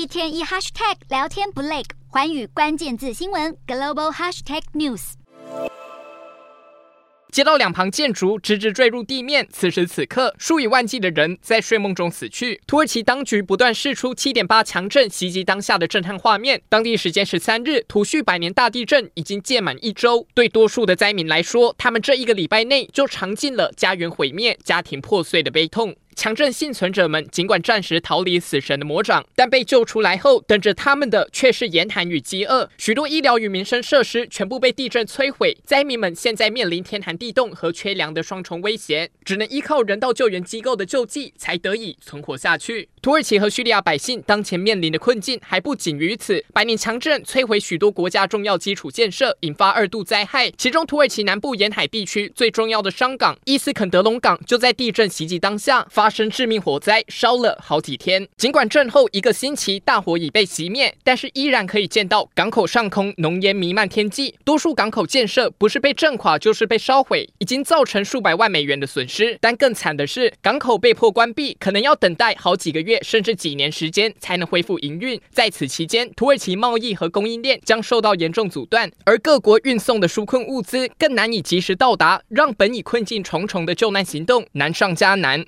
一天一 hashtag 聊天不累，寰宇关键字新闻 global hashtag news。街道两旁建筑直直坠入地面，此时此刻，数以万计的人在睡梦中死去。土耳其当局不断释出7.8强震袭击当下的震撼画面。当地时间十三日，土叙百年大地震已经届满一周，对多数的灾民来说，他们这一个礼拜内就尝尽了家园毁灭、家庭破碎的悲痛。强震幸存者们尽管暂时逃离死神的魔掌，但被救出来后，等着他们的却是严寒与饥饿。许多医疗与民生设施全部被地震摧毁，灾民们现在面临天寒地冻和缺粮的双重威胁，只能依靠人道救援机构的救济才得以存活下去。土耳其和叙利亚百姓当前面临的困境还不仅于此，百年强震摧毁许多国家重要基础建设，引发二度灾害。其中，土耳其南部沿海地区最重要的商港伊斯肯德隆港就在地震袭击当下发生致命火灾，烧了好几天。尽管震后一个星期大火已被熄灭，但是依然可以见到港口上空浓烟弥漫天际。多数港口建设不是被震垮，就是被烧毁，已经造成数百万美元的损失。但更惨的是，港口被迫关闭，可能要等待好几个月月甚至几年时间才能恢复营运。在此期间，土耳其贸易和供应链将受到严重阻断，而各国运送的纾困物资更难以及时到达，让本已困境重重的救难行动难上加难。